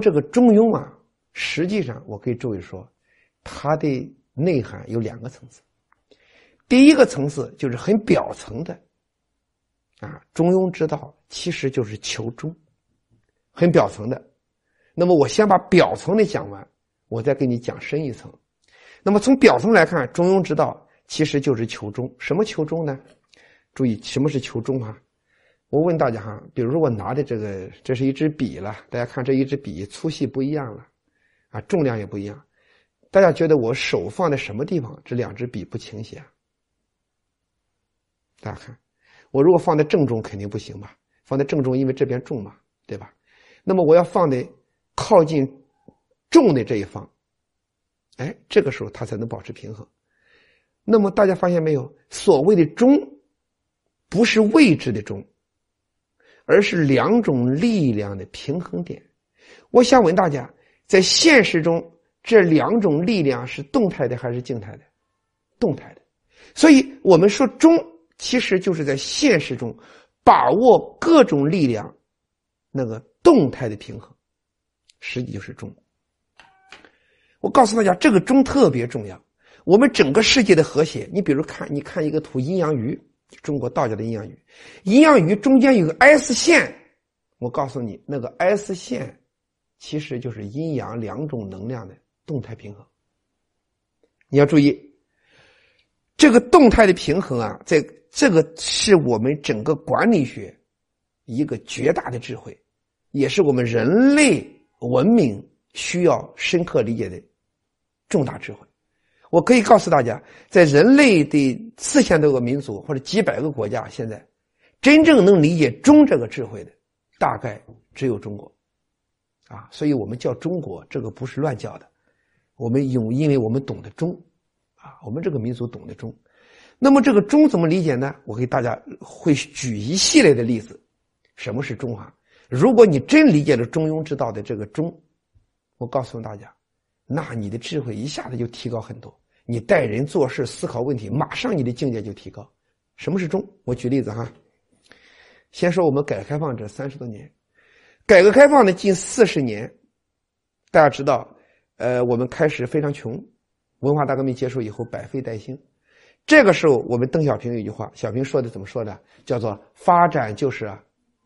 这个中庸啊，实际上我可以诸位说，它的内涵有两个层次。第一个层次就是很表层的，啊，中庸之道其实就是求中，很表层的。那么我先把表层的讲完，我再给你讲深一层。那么从表层来看，中庸之道其实就是求中。什么求中呢？注意，什么是求中啊？我问大家哈，比如说我拿的这个，这是一支笔了，大家看这一支笔粗细不一样了，啊，重量也不一样。大家觉得我手放在什么地方，这两支笔不倾斜？大家看，我如果放在正中肯定不行吧？放在正中，因为这边重嘛，对吧？那么我要放在靠近重的这一方，哎，这个时候它才能保持平衡。那么大家发现没有？所谓的中，不是位置的中。而是两种力量的平衡点。我想问大家，在现实中，这两种力量是动态的还是静态的？动态的。所以我们说中，其实就是在现实中把握各种力量那个动态的平衡，实际就是中。我告诉大家，这个中特别重要。我们整个世界的和谐，你比如看，你看一个图，阴阳鱼。中国道家的阴阳鱼，阴阳鱼中间有个 S 线，我告诉你，那个 S 线其实就是阴阳两种能量的动态平衡。你要注意，这个动态的平衡啊，在这个是我们整个管理学一个绝大的智慧，也是我们人类文明需要深刻理解的重大智慧。我可以告诉大家，在人类的四千多个民族或者几百个国家，现在真正能理解中这个智慧的，大概只有中国，啊，所以我们叫中国，这个不是乱叫的。我们有，因为我们懂得中，啊，我们这个民族懂得中。那么这个中怎么理解呢？我给大家会举一系列的例子。什么是中华？如果你真理解了中庸之道的这个中，我告诉大家，那你的智慧一下子就提高很多。你待人做事、思考问题，马上你的境界就提高。什么是中？我举例子哈。先说我们改革开放这三十多年，改革开放的近四十年，大家知道，呃，我们开始非常穷，文化大革命结束以后百废待兴。这个时候，我们邓小平有一句话，小平说的怎么说的？叫做“发展就是，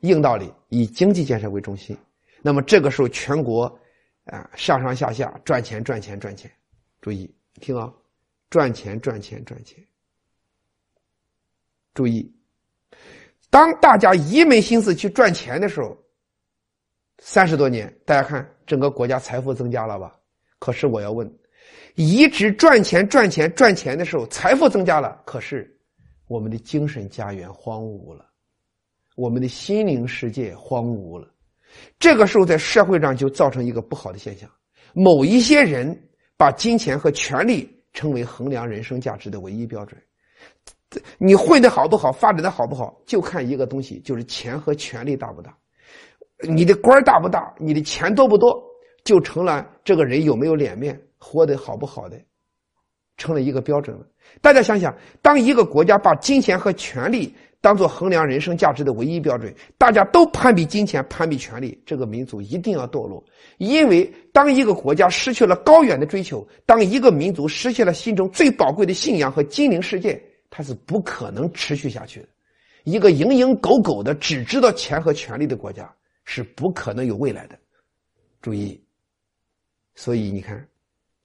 硬道理，以经济建设为中心”。那么这个时候，全国啊上上下下赚钱赚钱赚钱，注意听啊。赚钱，赚钱，赚钱。注意，当大家一门心思去赚钱的时候，三十多年，大家看整个国家财富增加了吧？可是我要问，一直赚钱、赚钱、赚钱的时候，财富增加了，可是我们的精神家园荒芜了，我们的心灵世界荒芜了。这个时候，在社会上就造成一个不好的现象：某一些人把金钱和权力。成为衡量人生价值的唯一标准。你混的好不好，发展的好不好，就看一个东西，就是钱和权力大不大。你的官大不大，你的钱多不多，就成了这个人有没有脸面，活得好不好的，成了一个标准了。大家想想，当一个国家把金钱和权力。当做衡量人生价值的唯一标准，大家都攀比金钱、攀比权力，这个民族一定要堕落。因为当一个国家失去了高远的追求，当一个民族失去了心中最宝贵的信仰和精灵世界，它是不可能持续下去的。一个蝇营狗苟的只知道钱和权力的国家是不可能有未来的。注意，所以你看，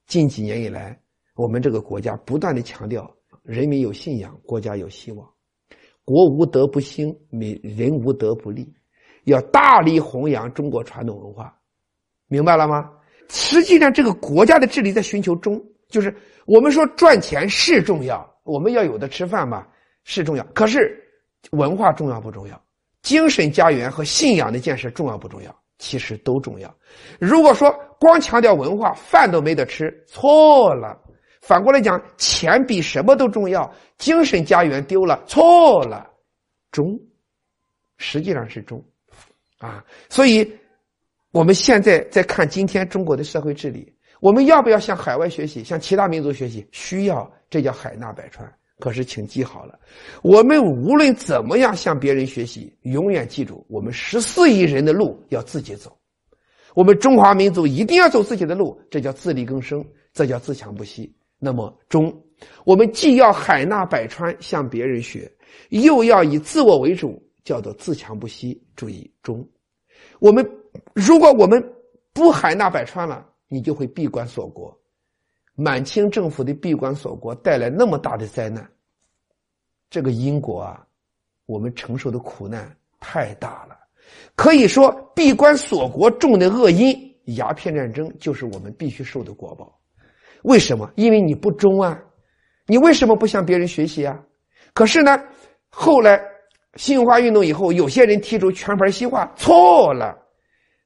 近几年以来，我们这个国家不断的强调人民有信仰，国家有希望。国无德不兴，民人无德不立。要大力弘扬中国传统文化，明白了吗？实际上，这个国家的治理在寻求中，就是我们说赚钱是重要，我们要有的吃饭嘛是重要。可是文化重要不重要？精神家园和信仰的建设重要不重要？其实都重要。如果说光强调文化，饭都没得吃，错了。反过来讲，钱比什么都重要。精神家园丢了，错了，中，实际上是中，啊，所以我们现在在看今天中国的社会治理，我们要不要向海外学习，向其他民族学习？需要，这叫海纳百川。可是，请记好了，我们无论怎么样向别人学习，永远记住，我们十四亿人的路要自己走。我们中华民族一定要走自己的路，这叫自力更生，这叫自强不息。那么中，我们既要海纳百川向别人学，又要以自我为主，叫做自强不息。注意中，我们如果我们不海纳百川了，你就会闭关锁国。满清政府的闭关锁国带来那么大的灾难，这个因果啊，我们承受的苦难太大了。可以说，闭关锁国种的恶因，鸦片战争就是我们必须受的果报。为什么？因为你不忠啊！你为什么不向别人学习啊？可是呢，后来新文化运动以后，有些人提出全盘西化，错了。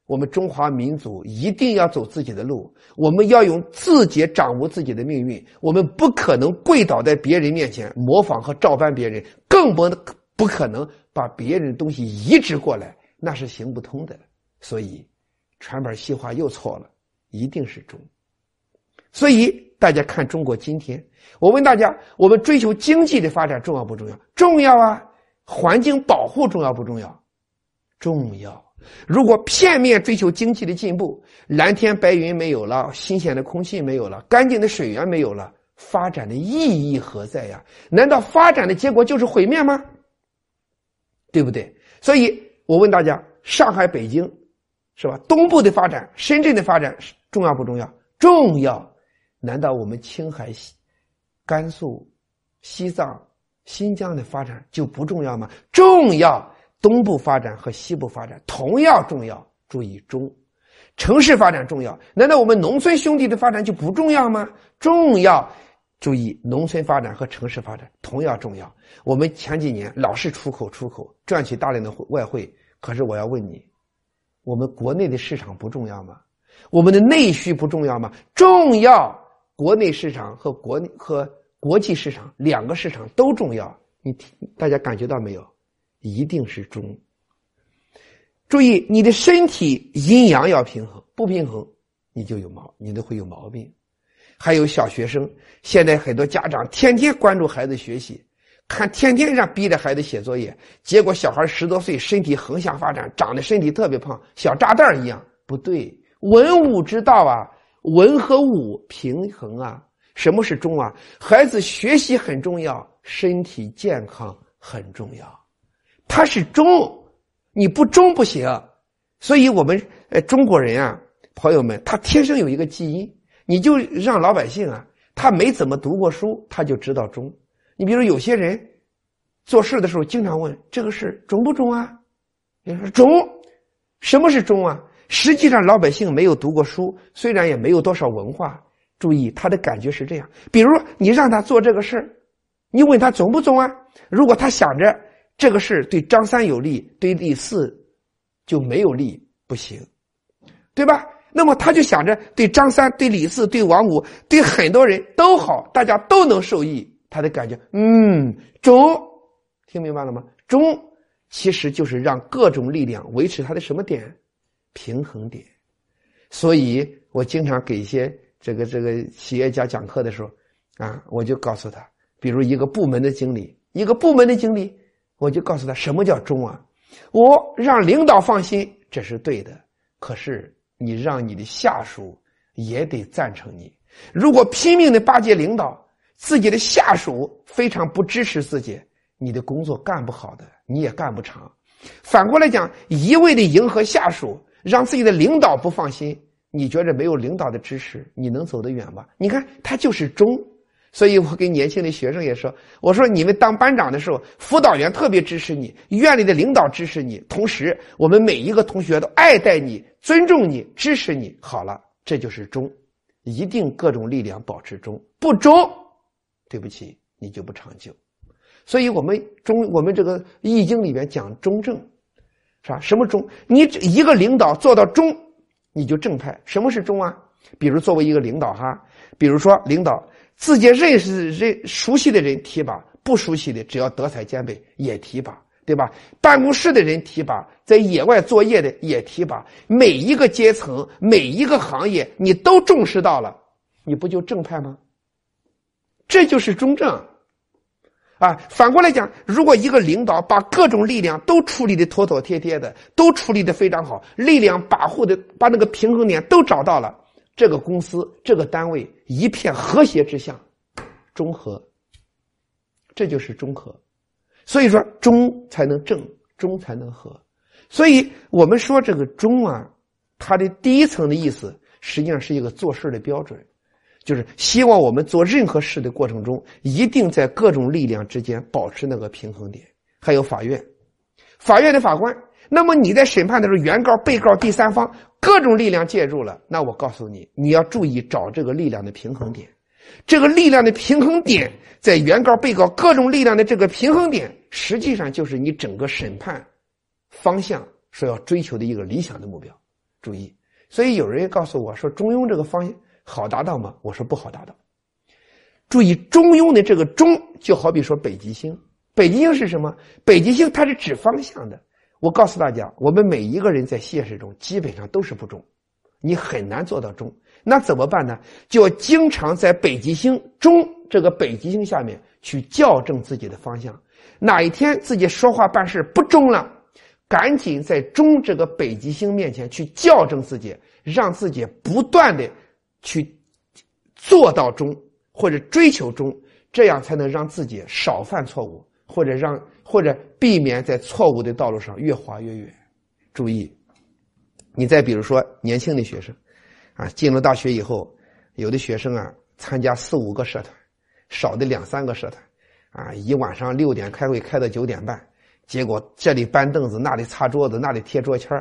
我们中华民族一定要走自己的路，我们要用自己掌握自己的命运。我们不可能跪倒在别人面前模仿和照搬别人，更不不可能把别人的东西移植过来，那是行不通的。所以，全盘西化又错了，一定是中。所以大家看中国今天，我问大家：我们追求经济的发展重要不重要？重要啊！环境保护重要不重要？重要。如果片面追求经济的进步，蓝天白云没有了，新鲜的空气没有了，干净的水源没有了，发展的意义何在呀？难道发展的结果就是毁灭吗？对不对？所以我问大家：上海、北京，是吧？东部的发展，深圳的发展重要不重要？重要。难道我们青海、甘肃、西藏、新疆的发展就不重要吗？重要。东部发展和西部发展同样重要，注意中，城市发展重要，难道我们农村兄弟的发展就不重要吗？重要，注意农村发展和城市发展同样重要。我们前几年老是出口出口，赚取大量的外汇，可是我要问你，我们国内的市场不重要吗？我们的内需不重要吗？重要，国内市场和国和国际市场两个市场都重要。你大家感觉到没有？一定是中。注意，你的身体阴阳要平衡，不平衡你就有毛，你都会有毛病。还有小学生，现在很多家长天天关注孩子学习，看天天让逼着孩子写作业，结果小孩十多岁身体横向发展，长得身体特别胖，小炸弹一样。不对，文武之道啊，文和武平衡啊。什么是中啊？孩子学习很重要，身体健康很重要。他是中，你不中不行，所以我们呃中国人啊，朋友们，他天生有一个基因，你就让老百姓啊，他没怎么读过书，他就知道中。你比如有些人做事的时候，经常问这个事中不中啊？你说中，什么是中啊？实际上老百姓没有读过书，虽然也没有多少文化，注意他的感觉是这样。比如你让他做这个事你问他中不中啊？如果他想着。这个事对张三有利，对李四就没有利，不行，对吧？那么他就想着对张三、对李四、对王五、对很多人都好，大家都能受益。他的感觉，嗯，中，听明白了吗？中其实就是让各种力量维持他的什么点？平衡点。所以我经常给一些这个这个企业家讲课的时候，啊，我就告诉他，比如一个部门的经理，一个部门的经理。我就告诉他什么叫忠啊？我让领导放心，这是对的。可是你让你的下属也得赞成你。如果拼命的巴结领导，自己的下属非常不支持自己，你的工作干不好的，你也干不长。反过来讲，一味的迎合下属，让自己的领导不放心，你觉着没有领导的支持，你能走得远吗？你看，他就是忠。所以我跟年轻的学生也说：“我说你们当班长的时候，辅导员特别支持你，院里的领导支持你，同时我们每一个同学都爱戴你、尊重你、支持你。好了，这就是忠，一定各种力量保持忠，不忠，对不起，你就不长久。所以我们中，我们这个易经里面讲中正，是吧？什么忠？你一个领导做到忠，你就正派。什么是忠啊？比如作为一个领导哈，比如说领导。”自己认识、认熟悉的人提拔，不熟悉的只要德才兼备也提拔，对吧？办公室的人提拔，在野外作业的也提拔，每一个阶层、每一个行业，你都重视到了，你不就正派吗？这就是中正。啊，反过来讲，如果一个领导把各种力量都处理的妥妥帖帖的，都处理的非常好，力量把护的把那个平衡点都找到了，这个公司这个单位一片和谐之下，中和，这就是中和。所以说，中才能正，中才能和。所以我们说这个中啊，它的第一层的意思，实际上是一个做事的标准。就是希望我们做任何事的过程中，一定在各种力量之间保持那个平衡点。还有法院，法院的法官，那么你在审判的时候，原告、被告、第三方各种力量介入了，那我告诉你，你要注意找这个力量的平衡点。这个力量的平衡点，在原告、被告各种力量的这个平衡点，实际上就是你整个审判方向所要追求的一个理想的目标。注意，所以有人告诉我说，中庸这个方向。好达到吗？我说不好达到。注意中庸的这个中，就好比说北极星。北极星是什么？北极星它是指方向的。我告诉大家，我们每一个人在现实中基本上都是不中，你很难做到中。那怎么办呢？就要经常在北极星中这个北极星下面去校正自己的方向。哪一天自己说话办事不中了，赶紧在中这个北极星面前去校正自己，让自己不断的。去做到中，或者追求中，这样才能让自己少犯错误，或者让或者避免在错误的道路上越滑越远。注意，你再比如说年轻的学生，啊，进了大学以后，有的学生啊参加四五个社团，少的两三个社团，啊，一晚上六点开会开到九点半，结果这里搬凳子，那里擦桌子，那里贴桌签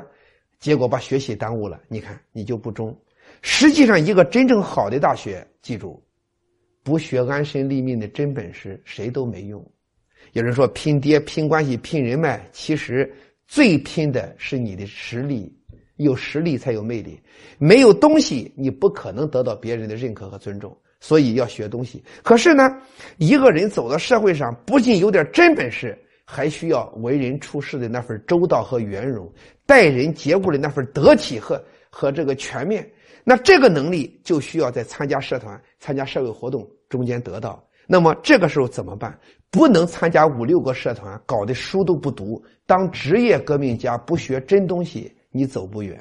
结果把学习耽误了。你看，你就不中。实际上，一个真正好的大学，记住，不学安身立命的真本事，谁都没用。有人说拼爹、拼关系、拼人脉，其实最拼的是你的实力。有实力才有魅力，没有东西，你不可能得到别人的认可和尊重。所以要学东西。可是呢，一个人走到社会上，不仅有点真本事，还需要为人处事的那份周到和圆融，待人接物的那份得体和和这个全面。那这个能力就需要在参加社团、参加社会活动中间得到。那么这个时候怎么办？不能参加五六个社团，搞得书都不读，当职业革命家不学真东西，你走不远。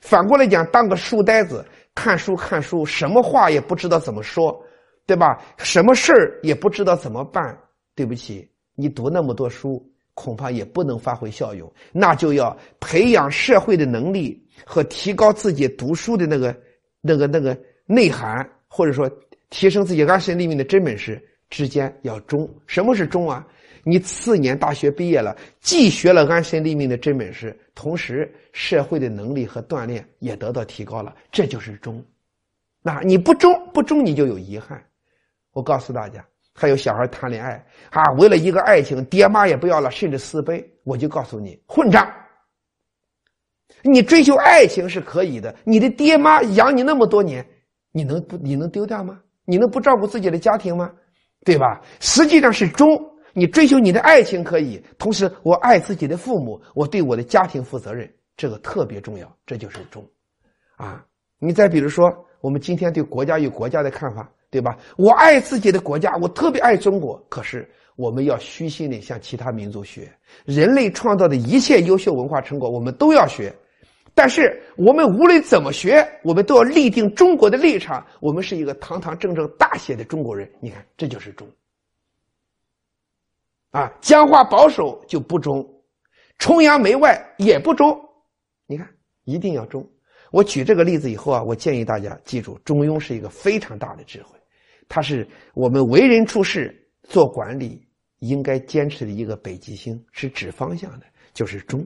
反过来讲，当个书呆子，看书看书，什么话也不知道怎么说，对吧？什么事儿也不知道怎么办。对不起，你读那么多书，恐怕也不能发挥效用。那就要培养社会的能力。和提高自己读书的那个、那个、那个内涵，或者说提升自己安身立命的真本事之间要中。什么是中啊？你四年大学毕业了，既学了安身立命的真本事，同时社会的能力和锻炼也得到提高了，这就是中。那你不中不中，你就有遗憾。我告诉大家，还有小孩谈恋爱啊，为了一个爱情，爹妈也不要了，甚至私奔。我就告诉你，混账！你追求爱情是可以的，你的爹妈养你那么多年，你能不你能丢掉吗？你能不照顾自己的家庭吗？对吧？实际上是忠，你追求你的爱情可以，同时我爱自己的父母，我对我的家庭负责任，这个特别重要，这就是忠，啊！你再比如说，我们今天对国家与国家的看法，对吧？我爱自己的国家，我特别爱中国，可是我们要虚心的向其他民族学，人类创造的一切优秀文化成果，我们都要学。但是我们无论怎么学，我们都要立定中国的立场。我们是一个堂堂正正、大写的中国人。你看，这就是中。啊，僵化保守就不中，崇洋媚外也不中。你看，一定要中。我举这个例子以后啊，我建议大家记住，中庸是一个非常大的智慧，它是我们为人处事、做管理应该坚持的一个北极星，是指方向的，就是中。